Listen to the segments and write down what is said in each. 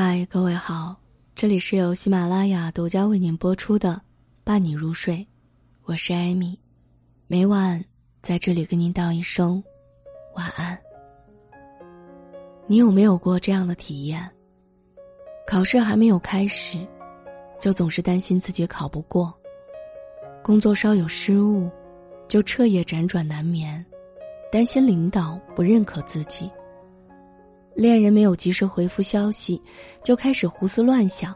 嗨，各位好，这里是由喜马拉雅独家为您播出的《伴你入睡》，我是艾米，每晚在这里跟您道一声晚安。你有没有过这样的体验？考试还没有开始，就总是担心自己考不过；工作稍有失误，就彻夜辗转难眠，担心领导不认可自己。恋人没有及时回复消息，就开始胡思乱想。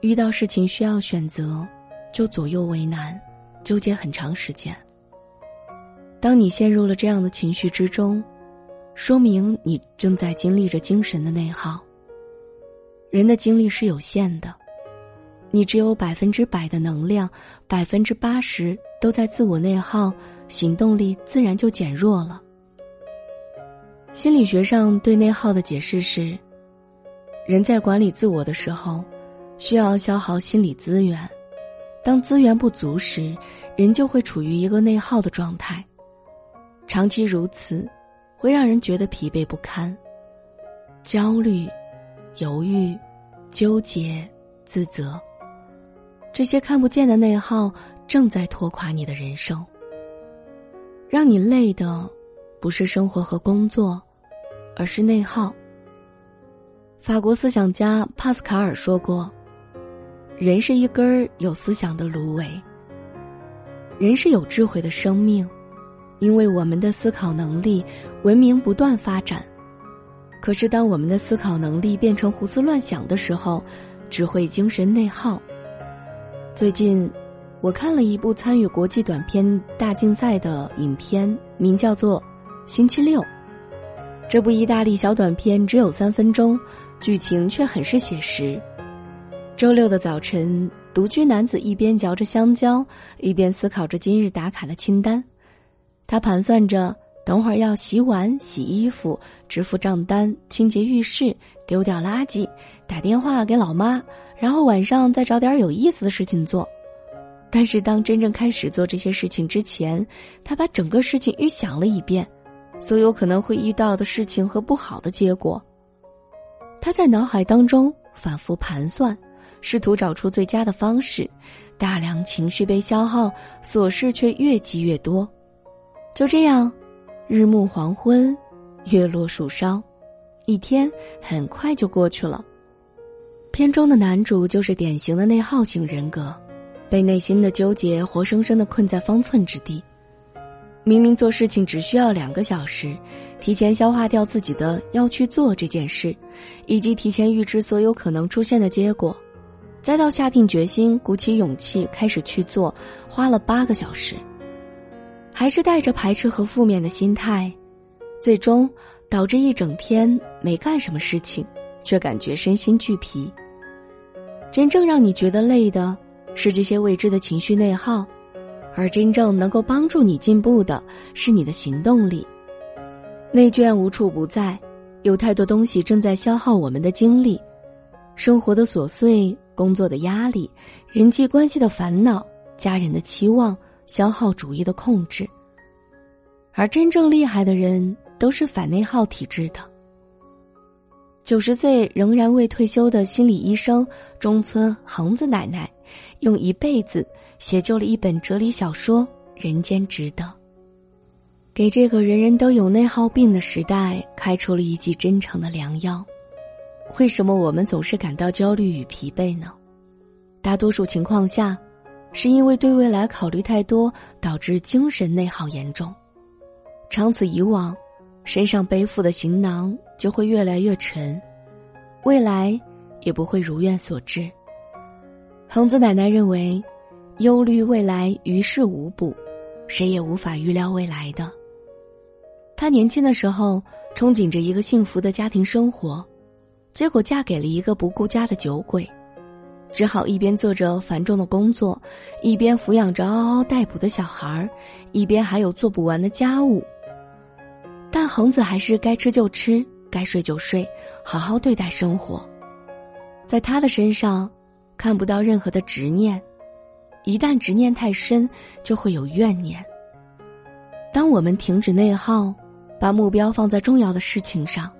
遇到事情需要选择，就左右为难，纠结很长时间。当你陷入了这样的情绪之中，说明你正在经历着精神的内耗。人的精力是有限的，你只有百分之百的能量，百分之八十都在自我内耗，行动力自然就减弱了。心理学上对内耗的解释是：人在管理自我的时候，需要消耗心理资源，当资源不足时，人就会处于一个内耗的状态。长期如此，会让人觉得疲惫不堪、焦虑、犹豫、纠结、自责，这些看不见的内耗正在拖垮你的人生。让你累的，不是生活和工作。而是内耗。法国思想家帕斯卡尔说过：“人是一根有思想的芦苇。人是有智慧的生命，因为我们的思考能力，文明不断发展。可是，当我们的思考能力变成胡思乱想的时候，只会精神内耗。”最近，我看了一部参与国际短片大竞赛的影片，名叫做《星期六》。这部意大利小短片只有三分钟，剧情却很是写实。周六的早晨，独居男子一边嚼着香蕉，一边思考着今日打卡的清单。他盘算着，等会儿要洗碗、洗衣服、支付账单、清洁浴室、丢掉垃圾、打电话给老妈，然后晚上再找点有意思的事情做。但是，当真正开始做这些事情之前，他把整个事情预想了一遍。所有可能会遇到的事情和不好的结果，他在脑海当中反复盘算，试图找出最佳的方式。大量情绪被消耗，琐事却越积越多。就这样，日暮黄昏，月落树梢，一天很快就过去了。片中的男主就是典型的内耗型人格，被内心的纠结活生生的困在方寸之地。明明做事情只需要两个小时，提前消化掉自己的要去做这件事，以及提前预知所有可能出现的结果，再到下定决心、鼓起勇气开始去做，花了八个小时，还是带着排斥和负面的心态，最终导致一整天没干什么事情，却感觉身心俱疲。真正让你觉得累的，是这些未知的情绪内耗。而真正能够帮助你进步的是你的行动力。内卷无处不在，有太多东西正在消耗我们的精力：生活的琐碎、工作的压力、人际关系的烦恼、家人的期望、消耗主义的控制。而真正厉害的人都是反内耗体质的。九十岁仍然未退休的心理医生中村恒子奶奶，用一辈子。写就了一本哲理小说《人间值得》，给这个人人都有内耗病的时代开出了一剂真诚的良药。为什么我们总是感到焦虑与疲惫呢？大多数情况下，是因为对未来考虑太多，导致精神内耗严重。长此以往，身上背负的行囊就会越来越沉，未来也不会如愿所至。恒子奶奶认为。忧虑未来于事无补，谁也无法预料未来的。她年轻的时候憧憬着一个幸福的家庭生活，结果嫁给了一个不顾家的酒鬼，只好一边做着繁重的工作，一边抚养着嗷嗷待哺的小孩儿，一边还有做不完的家务。但恒子还是该吃就吃，该睡就睡，好好对待生活。在他的身上，看不到任何的执念。一旦执念太深，就会有怨念。当我们停止内耗，把目标放在重要的事情上，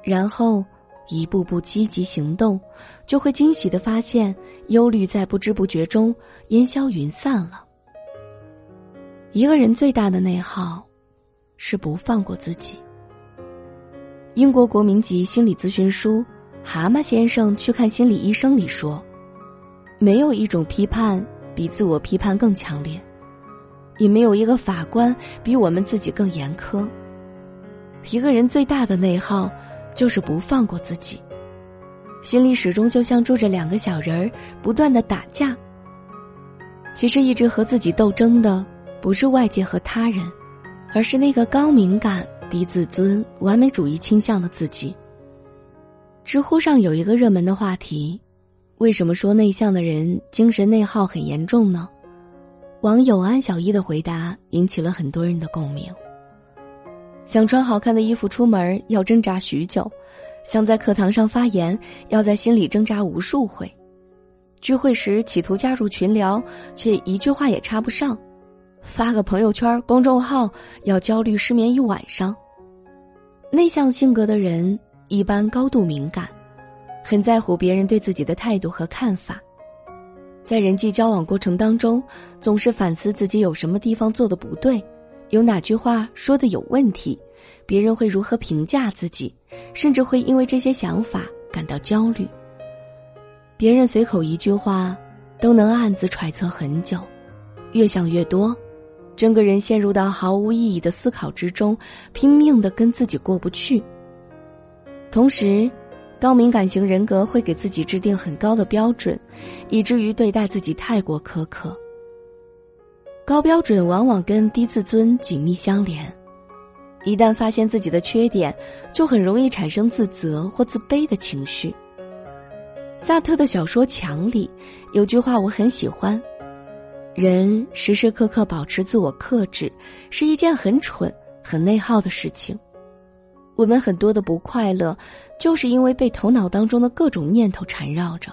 然后一步步积极行动，就会惊喜的发现，忧虑在不知不觉中烟消云散了。一个人最大的内耗，是不放过自己。英国国民级心理咨询书《蛤蟆先生去看心理医生》里说：“没有一种批判比自我批判更强烈，也没有一个法官比我们自己更严苛。一个人最大的内耗，就是不放过自己。心里始终就像住着两个小人儿，不断的打架。其实一直和自己斗争的，不是外界和他人，而是那个高敏感。”低自尊、完美主义倾向的自己。知乎上有一个热门的话题：为什么说内向的人精神内耗很严重呢？网友安小一的回答引起了很多人的共鸣。想穿好看的衣服出门要挣扎许久，想在课堂上发言要在心里挣扎无数回，聚会时企图加入群聊却一句话也插不上，发个朋友圈公众号要焦虑失眠一晚上。内向性格的人一般高度敏感，很在乎别人对自己的态度和看法，在人际交往过程当中，总是反思自己有什么地方做的不对，有哪句话说的有问题，别人会如何评价自己，甚至会因为这些想法感到焦虑。别人随口一句话，都能暗自揣测很久，越想越多。整个人陷入到毫无意义的思考之中，拼命的跟自己过不去。同时，高敏感型人格会给自己制定很高的标准，以至于对待自己太过苛刻。高标准往往跟低自尊紧密相连，一旦发现自己的缺点，就很容易产生自责或自卑的情绪。萨特的小说《墙》里有句话我很喜欢。人时时刻刻保持自我克制，是一件很蠢、很内耗的事情。我们很多的不快乐，就是因为被头脑当中的各种念头缠绕着。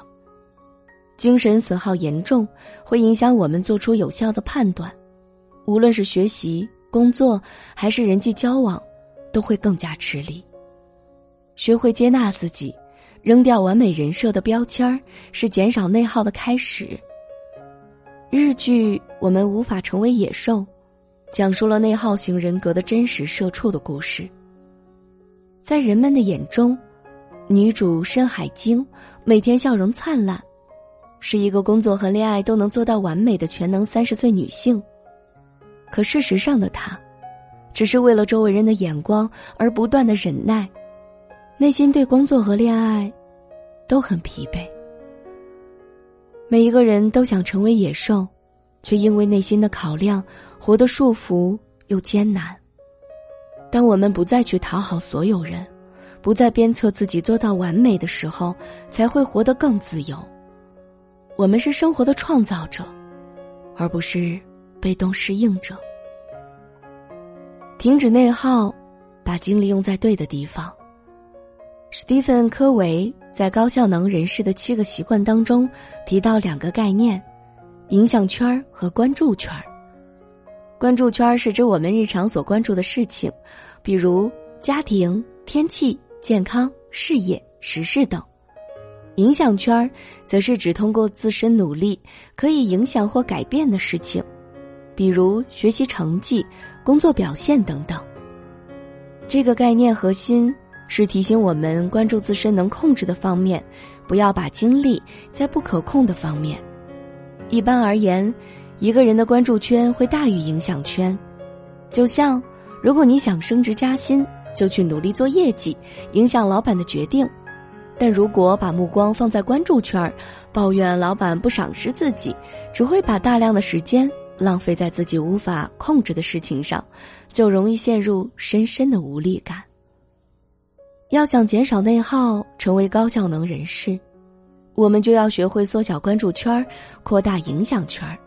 精神损耗严重，会影响我们做出有效的判断，无论是学习、工作还是人际交往，都会更加吃力。学会接纳自己，扔掉完美人设的标签儿，是减少内耗的开始。日剧《我们无法成为野兽》，讲述了内耗型人格的真实社畜的故事。在人们的眼中，女主深海晶每天笑容灿烂，是一个工作和恋爱都能做到完美的全能三十岁女性。可事实上的她，只是为了周围人的眼光而不断的忍耐，内心对工作和恋爱都很疲惫。每一个人都想成为野兽，却因为内心的考量，活得束缚又艰难。当我们不再去讨好所有人，不再鞭策自己做到完美的时候，才会活得更自由。我们是生活的创造者，而不是被动适应者。停止内耗，把精力用在对的地方。史蒂芬·科维在《高效能人士的七个习惯》当中提到两个概念：影响圈和关注圈。关注圈是指我们日常所关注的事情，比如家庭、天气、健康、事业、时事等；影响圈则是指通过自身努力可以影响或改变的事情，比如学习成绩、工作表现等等。这个概念核心。是提醒我们关注自身能控制的方面，不要把精力在不可控的方面。一般而言，一个人的关注圈会大于影响圈。就像，如果你想升职加薪，就去努力做业绩，影响老板的决定；但如果把目光放在关注圈，抱怨老板不赏识自己，只会把大量的时间浪费在自己无法控制的事情上，就容易陷入深深的无力感。要想减少内耗，成为高效能人士，我们就要学会缩小关注圈扩大影响圈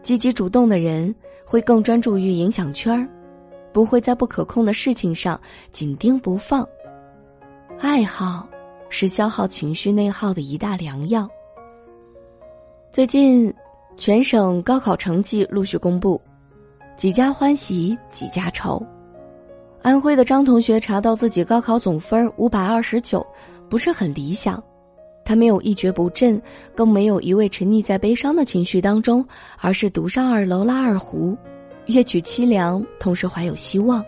积极主动的人会更专注于影响圈不会在不可控的事情上紧盯不放。爱好是消耗情绪内耗的一大良药。最近，全省高考成绩陆续公布，几家欢喜几家愁。安徽的张同学查到自己高考总分五百二十九，不是很理想。他没有一蹶不振，更没有一味沉溺在悲伤的情绪当中，而是独上二楼拉二胡，乐曲凄凉，同时怀有希望。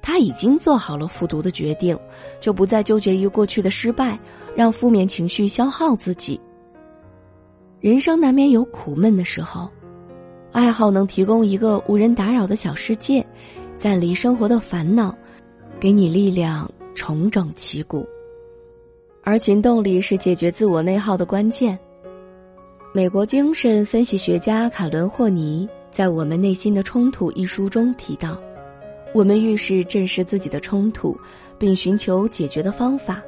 他已经做好了复读的决定，就不再纠结于过去的失败，让负面情绪消耗自己。人生难免有苦闷的时候，爱好能提供一个无人打扰的小世界，暂离生活的烦恼，给你力量重整旗鼓。而行动力是解决自我内耗的关键。美国精神分析学家卡伦霍尼在《我们内心的冲突》一书中提到。我们越是正视自己的冲突，并寻求解决的方法，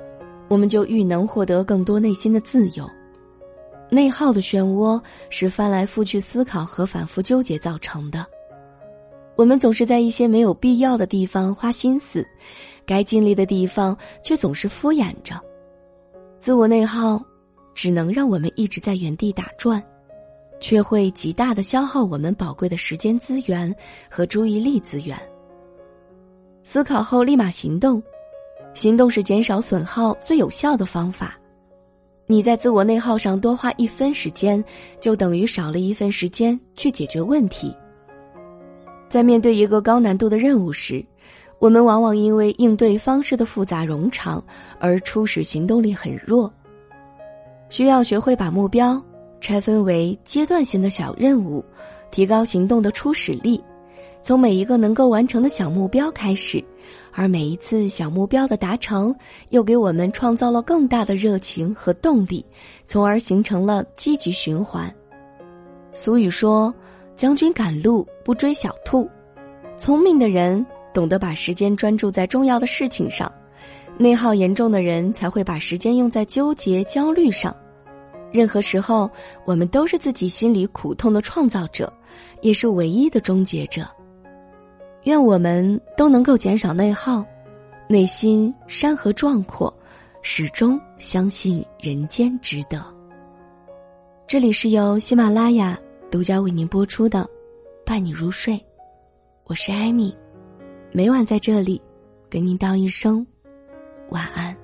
我们就愈能获得更多内心的自由。内耗的漩涡是翻来覆去思考和反复纠结造成的。我们总是在一些没有必要的地方花心思，该尽力的地方却总是敷衍着。自我内耗，只能让我们一直在原地打转，却会极大的消耗我们宝贵的时间资源和注意力资源。思考后立马行动，行动是减少损耗最有效的方法。你在自我内耗上多花一分时间，就等于少了一份时间去解决问题。在面对一个高难度的任务时，我们往往因为应对方式的复杂冗长而初始行动力很弱。需要学会把目标拆分为阶段性的小任务，提高行动的初始力。从每一个能够完成的小目标开始，而每一次小目标的达成，又给我们创造了更大的热情和动力，从而形成了积极循环。俗语说：“将军赶路不追小兔。”聪明的人懂得把时间专注在重要的事情上，内耗严重的人才会把时间用在纠结、焦虑上。任何时候，我们都是自己心里苦痛的创造者，也是唯一的终结者。愿我们都能够减少内耗，内心山河壮阔，始终相信人间值得。这里是由喜马拉雅独家为您播出的《伴你入睡》，我是艾米，每晚在这里给您道一声晚安。